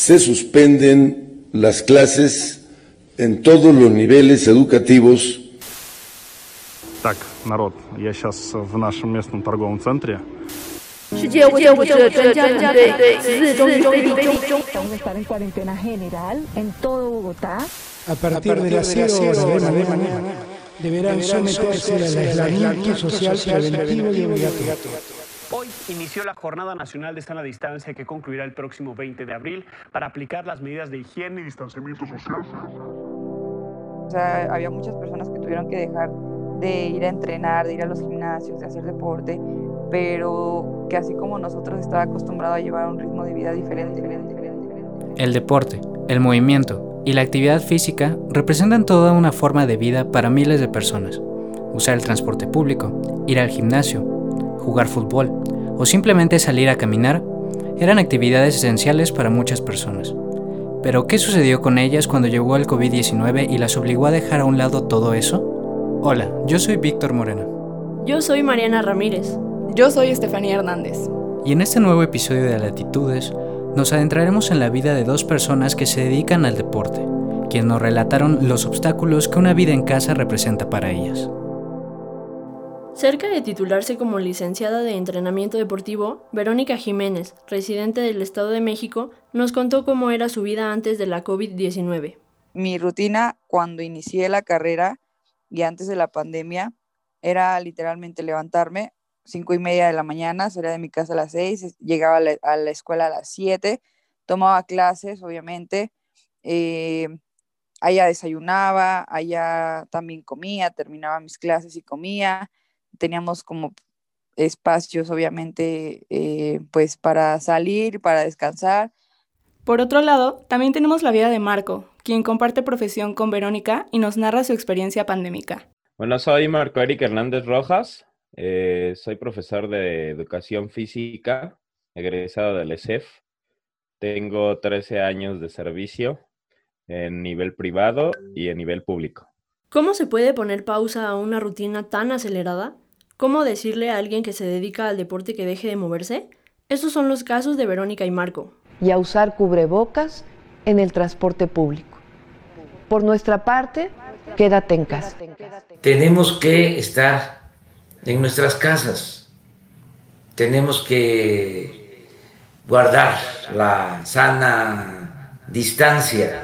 se suspenden las clases en todos los niveles educativos. Так, народ, я сейчас в нашем местном торговом центре. Vamos a estar en cuarentena general en todo Bogotá. A partir de las 0 horas de mañana deberán someterse al aislamiento social preventivo y obligatorio. Hoy inició la Jornada Nacional de Sana Distancia que concluirá el próximo 20 de abril para aplicar las medidas de higiene y distanciamiento social. O sea, había muchas personas que tuvieron que dejar de ir a entrenar, de ir a los gimnasios, de hacer deporte, pero que así como nosotros estaba acostumbrado a llevar un ritmo de vida diferente, diferente, diferente, diferente. El deporte, el movimiento y la actividad física representan toda una forma de vida para miles de personas. Usar el transporte público, ir al gimnasio, jugar fútbol o simplemente salir a caminar eran actividades esenciales para muchas personas. Pero, ¿qué sucedió con ellas cuando llegó el COVID-19 y las obligó a dejar a un lado todo eso? Hola, yo soy Víctor Moreno. Yo soy Mariana Ramírez. Yo soy Estefanía Hernández. Y en este nuevo episodio de Latitudes, nos adentraremos en la vida de dos personas que se dedican al deporte, quienes nos relataron los obstáculos que una vida en casa representa para ellas. Cerca de titularse como licenciada de entrenamiento deportivo, Verónica Jiménez, residente del Estado de México, nos contó cómo era su vida antes de la COVID-19. Mi rutina cuando inicié la carrera y antes de la pandemia era literalmente levantarme cinco y media de la mañana, salía de mi casa a las seis, llegaba a la, escuela a las siete, tomaba clases, obviamente, eh, allá desayunaba, allá también comía, terminaba mis clases y comía, teníamos como espacios, obviamente, eh, pues para salir, para descansar. Por otro lado, también tenemos la vida de Marco, quien comparte profesión con Verónica y nos narra su experiencia pandémica. Bueno, soy Marco Eric Hernández Rojas, eh, soy profesor de educación física, egresado del ESEF. Tengo 13 años de servicio en nivel privado y en nivel público. ¿Cómo se puede poner pausa a una rutina tan acelerada? ¿Cómo decirle a alguien que se dedica al deporte que deje de moverse? Estos son los casos de Verónica y Marco. Y a usar cubrebocas en el transporte público. Por nuestra parte, quédate en casa. Tenemos que estar en nuestras casas. Tenemos que guardar la sana distancia.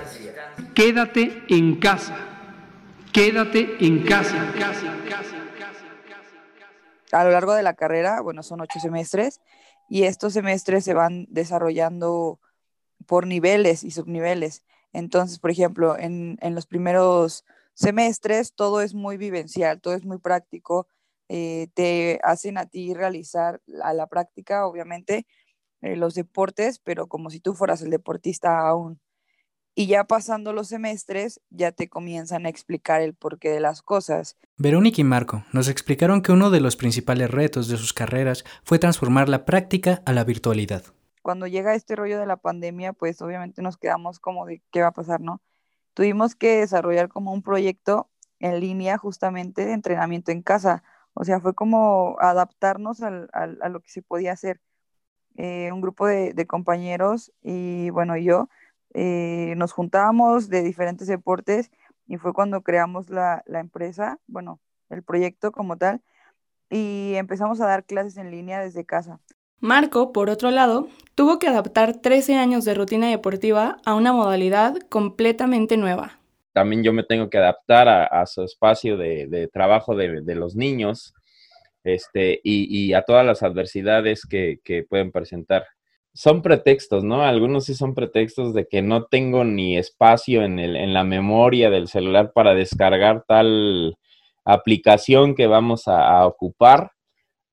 Quédate en casa. Quédate en casa. A lo largo de la carrera, bueno, son ocho semestres y estos semestres se van desarrollando por niveles y subniveles. Entonces, por ejemplo, en, en los primeros semestres todo es muy vivencial, todo es muy práctico, eh, te hacen a ti realizar a la práctica, obviamente, eh, los deportes, pero como si tú fueras el deportista aún. Y ya pasando los semestres, ya te comienzan a explicar el porqué de las cosas. Verónica y Marco nos explicaron que uno de los principales retos de sus carreras fue transformar la práctica a la virtualidad. Cuando llega este rollo de la pandemia, pues obviamente nos quedamos como de qué va a pasar, ¿no? Tuvimos que desarrollar como un proyecto en línea justamente de entrenamiento en casa. O sea, fue como adaptarnos al, al, a lo que se podía hacer. Eh, un grupo de, de, compañeros y bueno, yo eh, nos juntábamos de diferentes deportes y fue cuando creamos la, la, empresa, bueno, el proyecto como tal, y empezamos a dar clases en línea desde casa. Marco, por otro lado, tuvo que adaptar 13 años de rutina deportiva a una modalidad completamente nueva. También yo me tengo que adaptar a, a su espacio de, de trabajo de, de, los niños este, y, y, a todas las adversidades que, que pueden presentar son pretextos, ¿no? Algunos sí son pretextos de que no tengo ni espacio en, el, en la memoria del celular para descargar tal aplicación que vamos a, ocupar,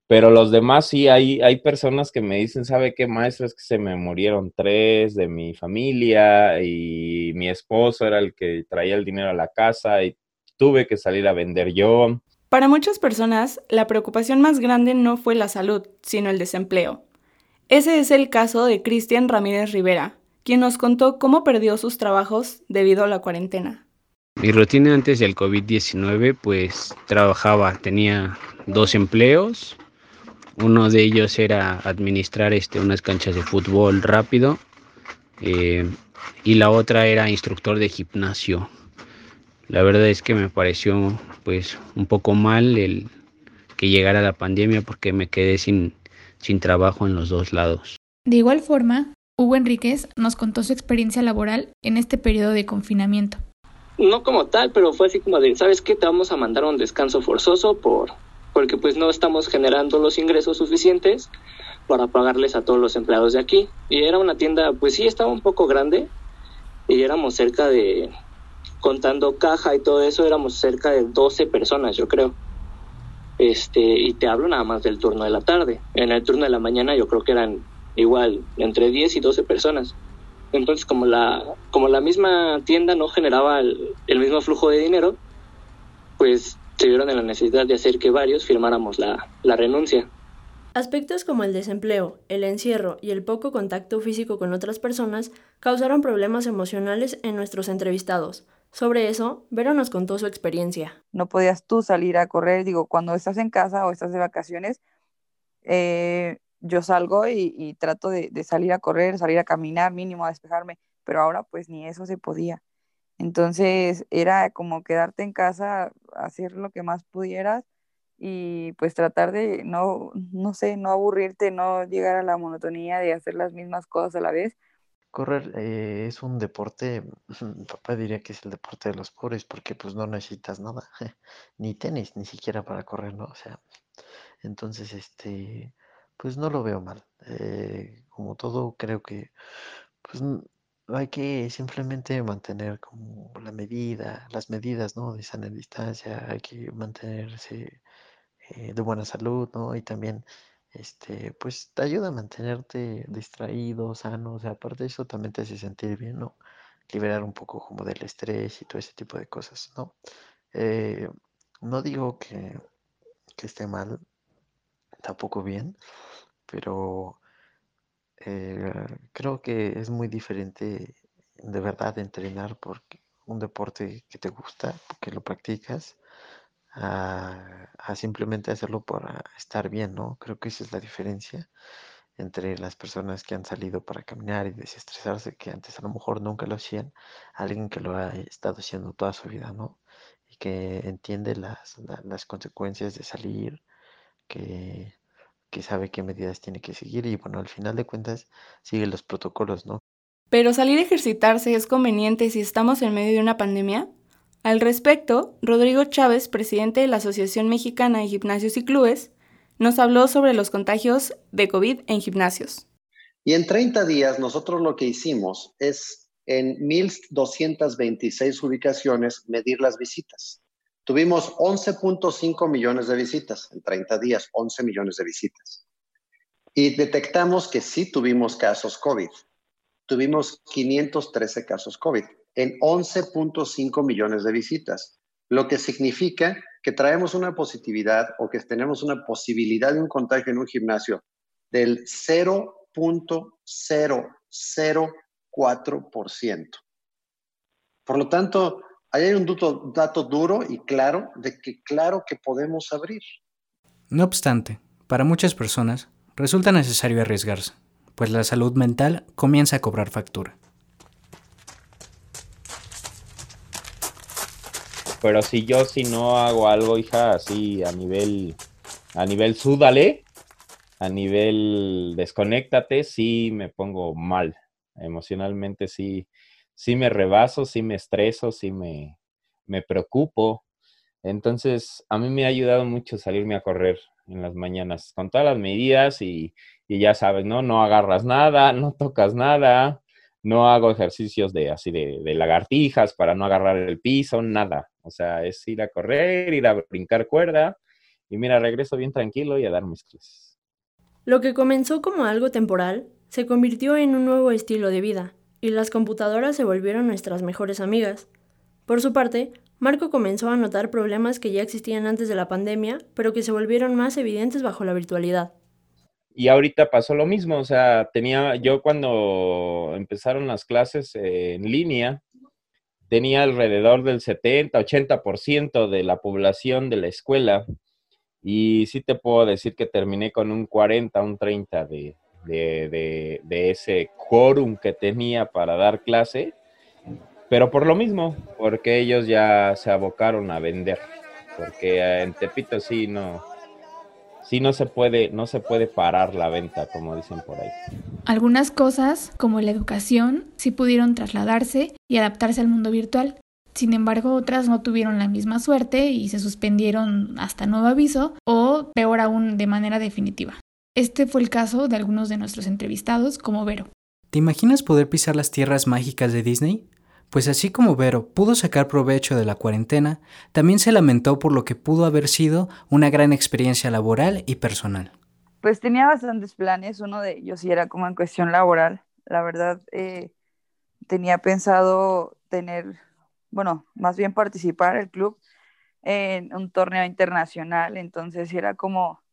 pero los demás sí, hay, hay personas que me dicen, ¿sabe qué, maestro? Es que se me murieron tres de mi familia y mi esposo era el que traía el dinero a la casa y tuve que salir a vender yo. Para muchas personas, la preocupación más grande no fue la salud, sino el desempleo. Ese es el caso de Cristian Ramírez Rivera, quien nos contó cómo perdió sus trabajos debido a la cuarentena. Mi rutina antes del COVID-19, pues trabajaba, tenía dos empleos. Uno de ellos era administrar este, unas canchas de fútbol rápido eh, y la otra era instructor de gimnasio. La verdad es que me pareció pues un poco mal el que llegara la pandemia porque me quedé sin, sin trabajo en los dos lados. De igual forma, Hugo Enríquez nos contó su experiencia laboral en este periodo de confinamiento. No como tal, pero fue así como de, ¿sabes qué? Te vamos a mandar un descanso forzoso por porque pues no estamos generando los ingresos suficientes para pagarles a todos los empleados de aquí. Y era una tienda, pues sí, estaba un poco grande y éramos cerca de, contando caja y todo eso, éramos cerca de 12 personas, yo creo. Este, y te hablo nada más del turno de la tarde. En el turno de la mañana yo creo que eran igual entre 10 y 12 personas. Entonces, como la, como la misma tienda no generaba el, mismo flujo de dinero, pues se vieron en la necesidad de hacer que varios firmáramos la, la renuncia. Aspectos como el desempleo, el encierro y el poco contacto físico con otras personas causaron problemas emocionales en nuestros entrevistados. Sobre eso, Vero nos contó su experiencia. No podías tú salir a correr, digo, cuando estás en casa o estás de vacaciones, eh, yo salgo y, trato de, de, salir a correr, salir a caminar, mínimo a despejarme, pero ahora pues ni eso se podía. Entonces era como quedarte en casa, hacer lo que más pudieras y pues tratar de no, no sé, no aburrirte, no llegar a la monotonía de hacer las mismas cosas a la vez. Correr eh, es un deporte, papá diría que es el deporte de los pobres porque pues no necesitas nada, ni tenis, ni siquiera para correr, ¿no? O sea, entonces este, pues no lo veo mal. Eh, como todo, creo que pues hay que simplemente mantener como la medida, las medidas, ¿no? De sana distancia, hay que mantenerse eh, de buena salud, ¿no? Y también, este, pues te ayuda a mantenerte distraído, sano, o sea, aparte de eso también te hace sentir bien, ¿no? Liberar un poco como del estrés y todo ese tipo de cosas, ¿no? Eh, no digo que, que esté mal, tampoco bien, pero eh, creo que es muy diferente de verdad entrenar por un deporte que te gusta, que lo practicas, a, simplemente hacerlo por estar bien, ¿no? Creo que esa es la diferencia entre las personas que han salido para caminar y desestresarse, que antes a lo mejor nunca lo hacían, alguien que lo ha estado haciendo toda su vida, ¿no? Y que entiende las, las consecuencias de salir, que que sabe qué medidas tiene que seguir y bueno, al final de cuentas sigue los protocolos, ¿no? Pero salir a ejercitarse es conveniente si estamos en medio de una pandemia. Al respecto, Rodrigo Chávez, presidente de la Asociación Mexicana de Gimnasios y Clubes, nos habló sobre los contagios de COVID en gimnasios. Y en 30 días nosotros lo que hicimos es en 1.226 ubicaciones medir las visitas. Tuvimos 11.5 millones de visitas en 30 días, 11 millones de visitas. Y detectamos que sí tuvimos casos COVID. Tuvimos 513 casos COVID en 11.5 millones de visitas, lo que significa que traemos una positividad o que tenemos una posibilidad de un contagio en un gimnasio del 0.004%. Por lo tanto, Ahí hay un dato, dato duro y claro de que claro que podemos abrir. No obstante, para muchas personas resulta necesario arriesgarse, pues la salud mental comienza a cobrar factura. Pero si yo si no hago algo, hija, así a nivel a nivel súdale, a nivel desconéctate, sí me pongo mal. Emocionalmente sí sí me rebaso, sí me estreso, sí me, me preocupo. Entonces, a mí me ha ayudado mucho salirme a correr en las mañanas con todas las medidas y, y, ya sabes, ¿no? No agarras nada, no tocas nada, no hago ejercicios de así de, de, lagartijas para no agarrar el piso, nada. O sea, es ir a correr, ir a brincar cuerda y mira, regreso bien tranquilo y a dar mis clases. Lo que comenzó como algo temporal se convirtió en un nuevo estilo de vida y las computadoras se volvieron nuestras mejores amigas. Por su parte, Marco comenzó a notar problemas que ya existían antes de la pandemia, pero que se volvieron más evidentes bajo la virtualidad. Y ahorita pasó lo mismo, o sea, tenía yo cuando empezaron las clases en línea, tenía alrededor del 70, 80% de la población de la escuela. Y sí te puedo decir que terminé con un 40, un 30 de, de, de ese quórum que tenía para dar clase, pero por lo mismo, porque ellos ya se abocaron a vender, porque en Tepito sí no, sí no se puede, no se puede parar la venta, como dicen por ahí. Algunas cosas, como la educación, sí pudieron trasladarse y adaptarse al mundo virtual. Sin embargo, otras no tuvieron la misma suerte y se suspendieron hasta nuevo aviso o, peor aún, de manera definitiva. Este fue el caso de algunos de nuestros entrevistados, como Vero. ¿Te imaginas poder pisar las tierras mágicas de Disney? Pues así como Vero pudo sacar provecho de la cuarentena, también se lamentó por lo que pudo haber sido una gran experiencia laboral y personal. Pues tenía bastantes planes, uno de ellos y era como en cuestión laboral. La verdad, eh, tenía pensado tener bueno, más bien participar el club en un torneo internacional, entonces era como,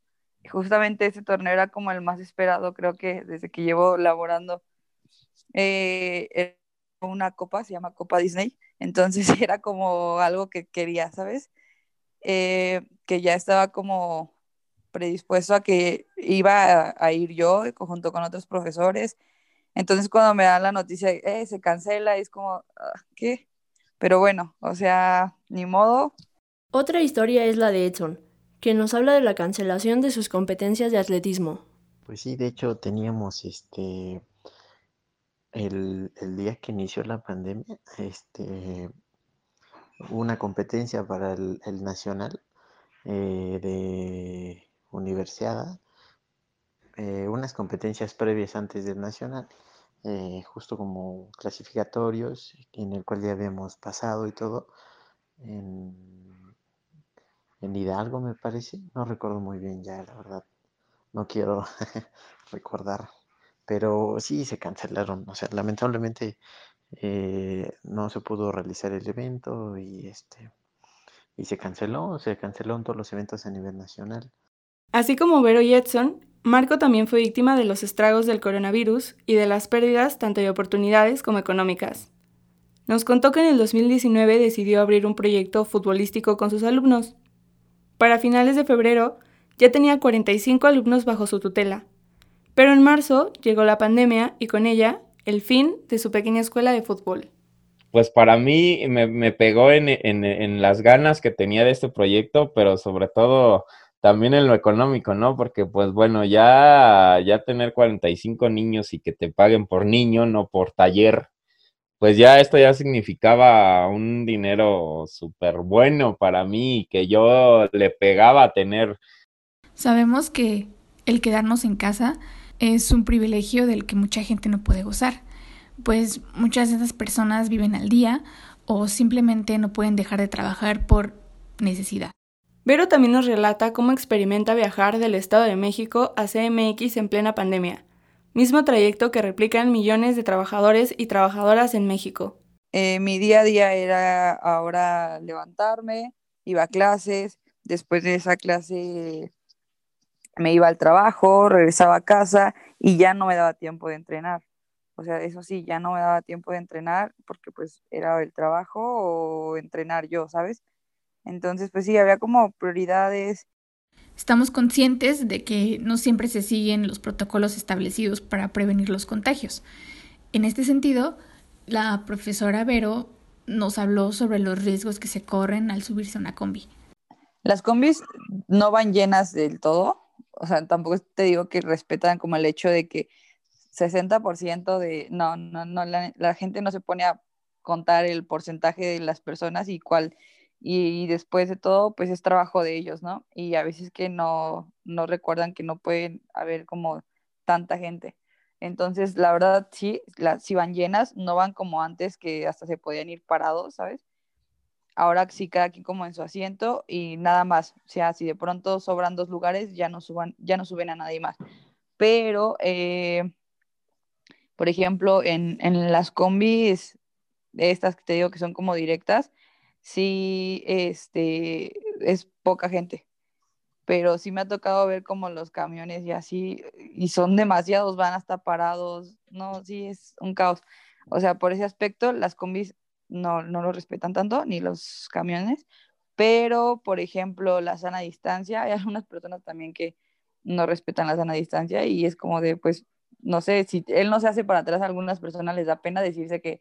justamente ese torneo era como el más esperado, creo que desde que llevo laborando eh, una copa, se llama Copa Disney, entonces era como algo que quería, ¿sabes? Eh, que ya estaba como predispuesto a que iba a, ir yo junto con otros profesores. Entonces cuando me dan la noticia, eh, se cancela, es como, ah, ¿qué? Pero bueno, o sea, ni modo. Otra historia es la de Edson, que nos habla de la cancelación de sus competencias de atletismo. Pues sí, de hecho teníamos este el, día que inició la pandemia, este una competencia para el, nacional eh, de universidad, eh, unas competencias previas antes del nacional eh, justo como clasificatorios, en el cual ya habíamos pasado y todo, en, en Hidalgo me parece, no recuerdo muy bien ya, la verdad, no quiero recordar, pero sí se cancelaron, o sea, lamentablemente eh, no se pudo realizar el evento y este y se canceló, se cancelaron todos los eventos a nivel nacional. Así como Vero y Edson, Marco también fue víctima de los estragos del coronavirus y de las pérdidas tanto de oportunidades como económicas. Nos contó que en el 2019 decidió abrir un proyecto futbolístico con sus alumnos. Para finales de febrero ya tenía 45 alumnos bajo su tutela. Pero en marzo llegó la pandemia y con ella el fin de su pequeña escuela de fútbol. Pues para mí me, pegó en, en las ganas que tenía de este proyecto, pero sobre todo también en lo económico, ¿no? Porque pues bueno, ya, ya tener 45 niños y que te paguen por niño, no por taller, pues ya esto ya significaba un dinero súper bueno para mí que yo le pegaba a tener. Sabemos que el quedarnos en casa es un privilegio del que mucha gente no puede gozar, pues muchas de esas personas viven al día o simplemente no pueden dejar de trabajar por necesidad. Vero también nos relata cómo experimenta viajar del Estado de México a CMX en plena pandemia, mismo trayecto que replican millones de trabajadores y trabajadoras en México. Eh, mi día a día era ahora levantarme, iba a clases, después de esa clase me iba al trabajo, regresaba a casa y ya no me daba tiempo de entrenar. O sea, eso sí, ya no me daba tiempo de entrenar porque pues era el trabajo o entrenar yo, ¿sabes? Entonces, pues sí, había como prioridades. Estamos conscientes de que no siempre se siguen los protocolos establecidos para prevenir los contagios. En este sentido, la profesora Vero nos habló sobre los riesgos que se corren al subirse a una combi. Las combis no van llenas del todo, o sea, tampoco te digo que respetan como el hecho de que 60% de, no, no, no, la, la gente no se pone a contar el porcentaje de las personas y cuál y, después de todo, pues es trabajo de ellos, ¿no? Y a veces que no, no recuerdan que no pueden haber como tanta gente. Entonces, la verdad, sí, las, si van llenas, no van como antes que hasta se podían ir parados, ¿sabes? Ahora sí, cada quien como en su asiento y nada más. O sea, si de pronto sobran dos lugares, ya no, suban, ya no suben a nadie más. Pero, eh, por ejemplo, en, en las combis, estas que te digo que son como directas, sí, este, es poca gente, pero sí me ha tocado ver como los camiones y así, y son demasiados, van hasta parados, no, sí, es un caos. O sea, por ese aspecto, las combis no, no lo respetan tanto, ni los camiones, pero, por ejemplo, la sana distancia, hay algunas personas también que no respetan la sana distancia y es como de, pues, no sé, si él no se hace para atrás, a algunas personas les da pena decirse que,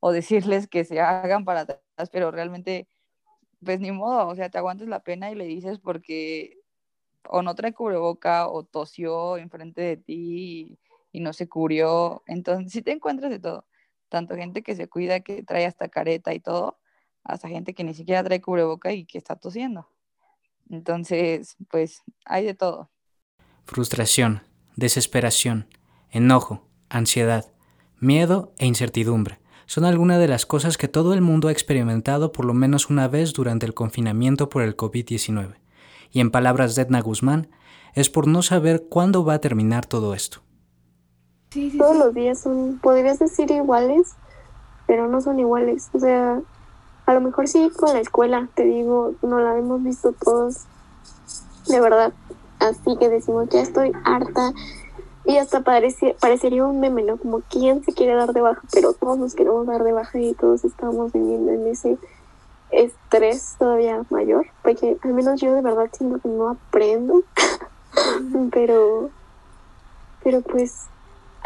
o decirles que se hagan para atrás, pero realmente, pues ni modo, o sea, te aguantas la pena y le dices porque o no trae cubreboca o tosió enfrente de ti y, no se cubrió. Entonces, si te encuentras de todo, tanto gente que se cuida, que trae hasta careta y todo, hasta gente que ni siquiera trae cubreboca y que está tosiendo. Entonces, pues hay de todo. Frustración, desesperación, enojo, ansiedad, miedo e incertidumbre son algunas de las cosas que todo el mundo ha experimentado por lo menos una vez durante el confinamiento por el COVID-19. Y en palabras de Edna Guzmán, es por no saber cuándo va a terminar todo esto. Todos los días son, podrías decir iguales, pero no son iguales. O sea, a lo mejor sí con la escuela, te digo, no la hemos visto todos, de verdad. Así que decimos, ya estoy harta, y hasta parece, parecería un meme, ¿no? Como quién se quiere dar de baja, pero todos nos queremos dar de baja y todos estamos viviendo en ese estrés todavía mayor, porque al menos yo de verdad siento que no aprendo, pero, pero pues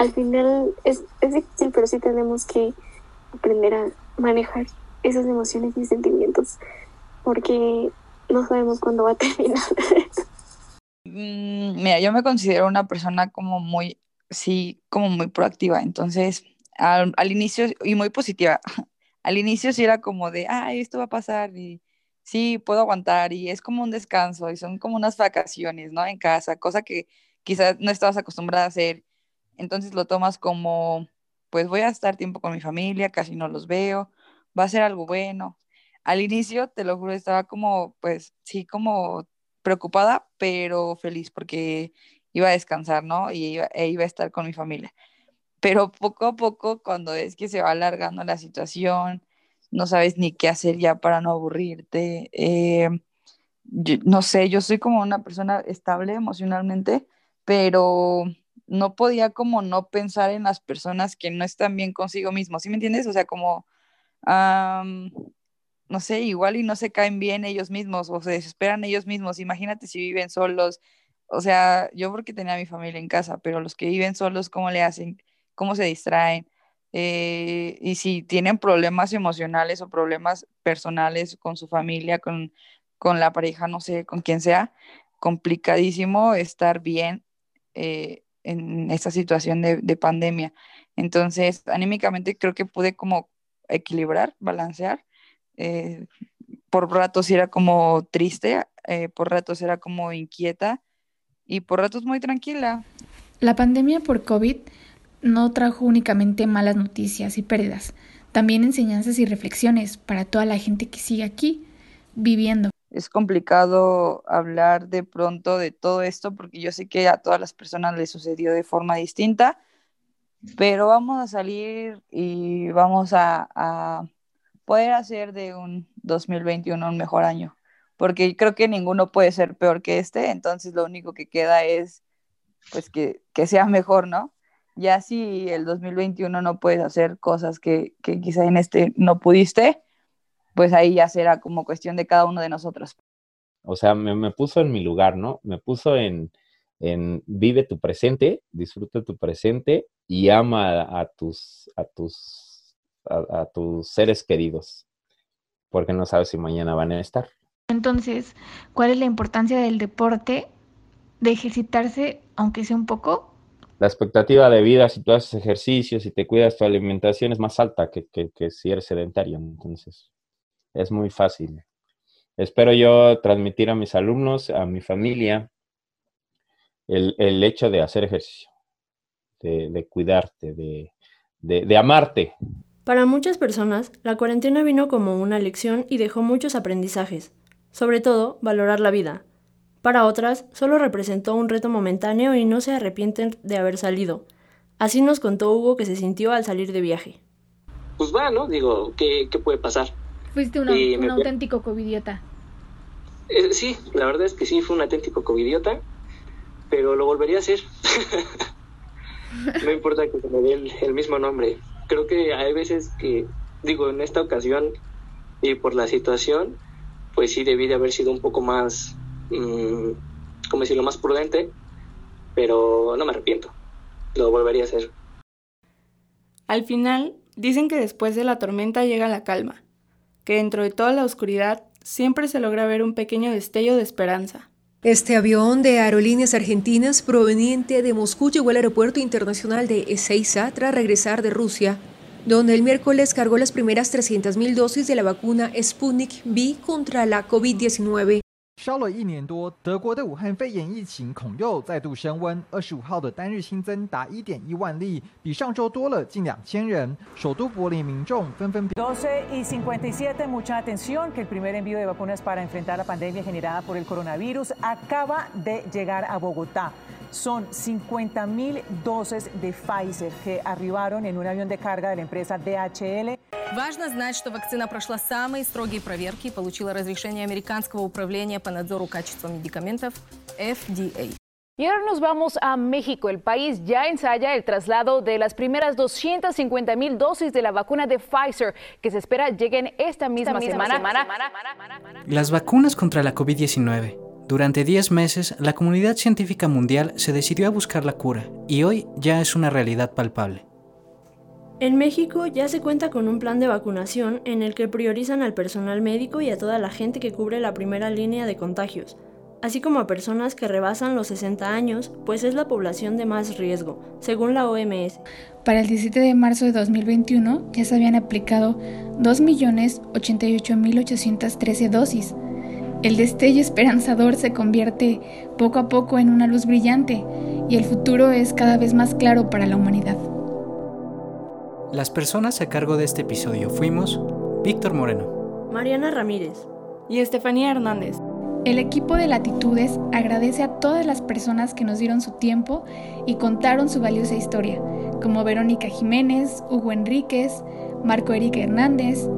al final es, es difícil, pero sí tenemos que aprender a manejar esas emociones y sentimientos, porque no sabemos cuándo va a terminar. Mm, mira, yo me considero una persona como muy, sí, como muy proactiva. Entonces, al, al, inicio, y muy positiva, al inicio sí era como de, ay, esto va a pasar y sí, puedo aguantar y es como un descanso y son como unas vacaciones, ¿no? En casa, cosa que quizás no estabas acostumbrada a hacer. Entonces lo tomas como, pues voy a estar tiempo con mi familia, casi no los veo, va a ser algo bueno. Al inicio, te lo juro, estaba como, pues sí, como preocupada, pero feliz porque iba a descansar, ¿no? Y iba, e iba a estar con mi familia. Pero poco a poco, cuando es que se va alargando la situación, no sabes ni qué hacer ya para no aburrirte. Eh, no sé, yo soy como una persona estable emocionalmente, pero no podía como no pensar en las personas que no están bien consigo mismos, ¿sí me entiendes? O sea, como no sé, igual y no se caen bien ellos mismos o se desesperan ellos mismos. Imagínate si viven solos. O sea, yo porque tenía mi familia en casa, pero los que viven solos, ¿cómo le hacen? ¿Cómo se distraen? Eh, y si tienen problemas emocionales o problemas personales con su familia, con, con la pareja, no sé, con quien sea, complicadísimo estar bien eh, en esta situación de, de pandemia. Entonces, anímicamente creo que pude como equilibrar, balancear eh, por ratos era como triste, eh, por ratos era como inquieta y por ratos muy tranquila. La pandemia por COVID no trajo únicamente malas noticias y pérdidas, también enseñanzas y reflexiones para toda la gente que sigue aquí viviendo. Es complicado hablar de pronto de todo esto porque yo sé que a todas las personas les sucedió de forma distinta, pero vamos a salir y vamos a, poder hacer de un 2021 un mejor año, porque creo que ninguno puede ser peor que este, entonces lo único que queda es pues que, que sea mejor, ¿no? Ya si el 2021 no puedes hacer cosas que, que quizá en este no pudiste, pues ahí ya será como cuestión de cada uno de nosotros. O sea, me, me puso en mi lugar, ¿no? Me puso en, en vive tu presente, disfruta tu presente y ama a, a tus, a tus a, tus seres queridos, porque no sabes si mañana van a estar. Entonces, ¿cuál es la importancia del deporte, de ejercitarse, aunque sea un poco? La expectativa de vida, si tú haces ejercicios, y te cuidas tu alimentación, es más alta que, que, si eres sedentario. Entonces, es muy fácil. Espero yo transmitir a mis alumnos, a mi familia, el, el hecho de hacer ejercicio, de, de cuidarte, de, de, de amarte. Para muchas personas, la cuarentena vino como una lección y dejó muchos aprendizajes, sobre todo valorar la vida. Para otras, solo representó un reto momentáneo y no se arrepienten de haber salido. Así nos contó Hugo que se sintió al salir de viaje. Pues va, ¿no? Digo, ¿qué, qué puede pasar? Fuiste una, un auténtico covidiota. Eh, sí, la verdad es que sí, fue un auténtico covidiota, pero lo volvería a hacer. no importa que se me dé el mismo nombre creo que hay veces que, digo, en esta ocasión y por la situación, pues sí debí de haber sido un poco más, mmm, como decirlo, más prudente, pero no me arrepiento. lo volvería a hacer. Al final, dicen que después de la tormenta llega la calma, que dentro de toda la oscuridad siempre se logra ver un pequeño destello de esperanza. Este avión de aerolíneas argentinas proveniente de Moscú llegó al aeropuerto internacional de Ezeiza tras regresar de Rusia, donde el miércoles cargó las primeras 300.000 dosis de la vacuna Sputnik V contra la COVID-19. 烧了一年多，德国的武汉肺炎疫情恐又再度升温。二十五号的单日新增达一点一万例，比上周多了近两千人。首都柏林民众纷纷。12 y 57, mucha atención, que el primer envío de vacunas para enfrentar la pandemia generada por el coronavirus acaba de llegar a Bogotá. Son 50.000 dosis de Pfizer que arribaron en un avión de carga de la empresa DHL. Важно знать, что вакцина прошла самые строгие проверки и получила разрешение Американского управления по надзору качества медикаментов FDA. Y ahora nos vamos a México. El país ya ensaya el traslado de las primeras 250 mil dosis de la vacuna de Pfizer que se espera lleguen esta misma, semana. Las vacunas contra la COVID-19. Durante 10 meses, la comunidad científica mundial se decidió a buscar la cura y hoy ya es una realidad palpable. En México ya se cuenta con un plan de vacunación en el que priorizan al personal médico y a toda la gente que cubre la primera línea de contagios, así como a personas que rebasan los 60 años, pues es la población de más riesgo, según la OMS. Para el 17 de marzo de 2021 ya se habían aplicado 2.088.813 dosis. El destello esperanzador se convierte poco a poco en una luz brillante y el futuro es cada vez más claro para la humanidad. Las personas a cargo de este episodio fuimos Víctor Moreno, Mariana Ramírez y Estefanía Hernández. El equipo de Latitudes agradece a todas las personas que nos dieron su tiempo y contaron su valiosa historia, como Verónica Jiménez, Hugo Enríquez, Marco Erika Hernández,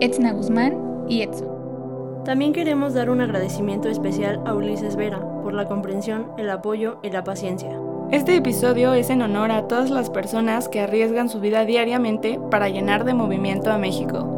Etzna Guzmán y Edson. También queremos dar un agradecimiento especial a Ulises Vera por la comprensión, el apoyo y la paciencia. Este episodio es en honor a todas las personas que arriesgan su vida diariamente para llenar de movimiento a México.